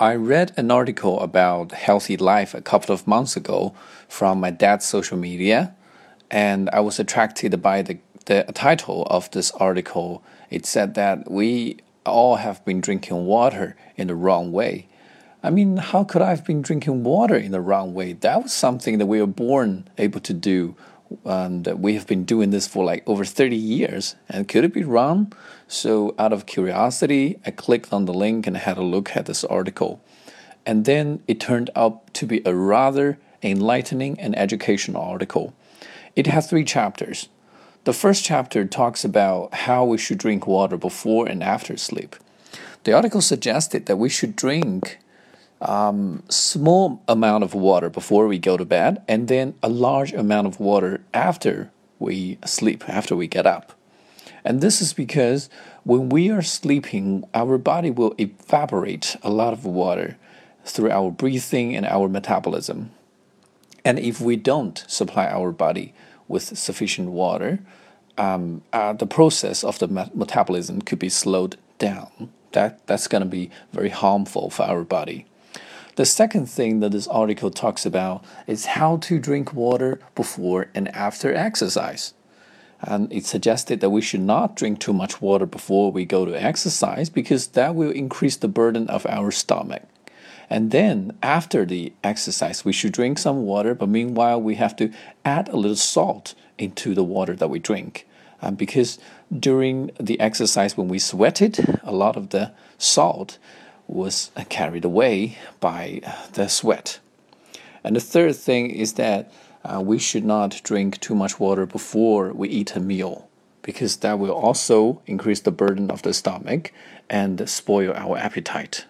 I read an article about healthy life a couple of months ago from my dad's social media, and I was attracted by the, the title of this article. It said that we all have been drinking water in the wrong way. I mean, how could I have been drinking water in the wrong way? That was something that we were born able to do and we have been doing this for like over 30 years. And could it be wrong? So, out of curiosity, I clicked on the link and had a look at this article. And then it turned out to be a rather enlightening and educational article. It has three chapters. The first chapter talks about how we should drink water before and after sleep. The article suggested that we should drink um, small amount of water before we go to bed and then a large amount of water after we sleep after we get up. And this is because when we are sleeping our body will evaporate a lot of water through our breathing and our metabolism. And if we don't supply our body with sufficient water um, uh, the process of the metabolism could be slowed down. That that's going to be very harmful for our body the second thing that this article talks about is how to drink water before and after exercise. And it suggested that we should not drink too much water before we go to exercise because that will increase the burden of our stomach. And then after the exercise, we should drink some water, but meanwhile, we have to add a little salt into the water that we drink. Um, because during the exercise, when we sweated, a lot of the salt was carried away by the sweat. And the third thing is that uh, we should not drink too much water before we eat a meal because that will also increase the burden of the stomach and spoil our appetite.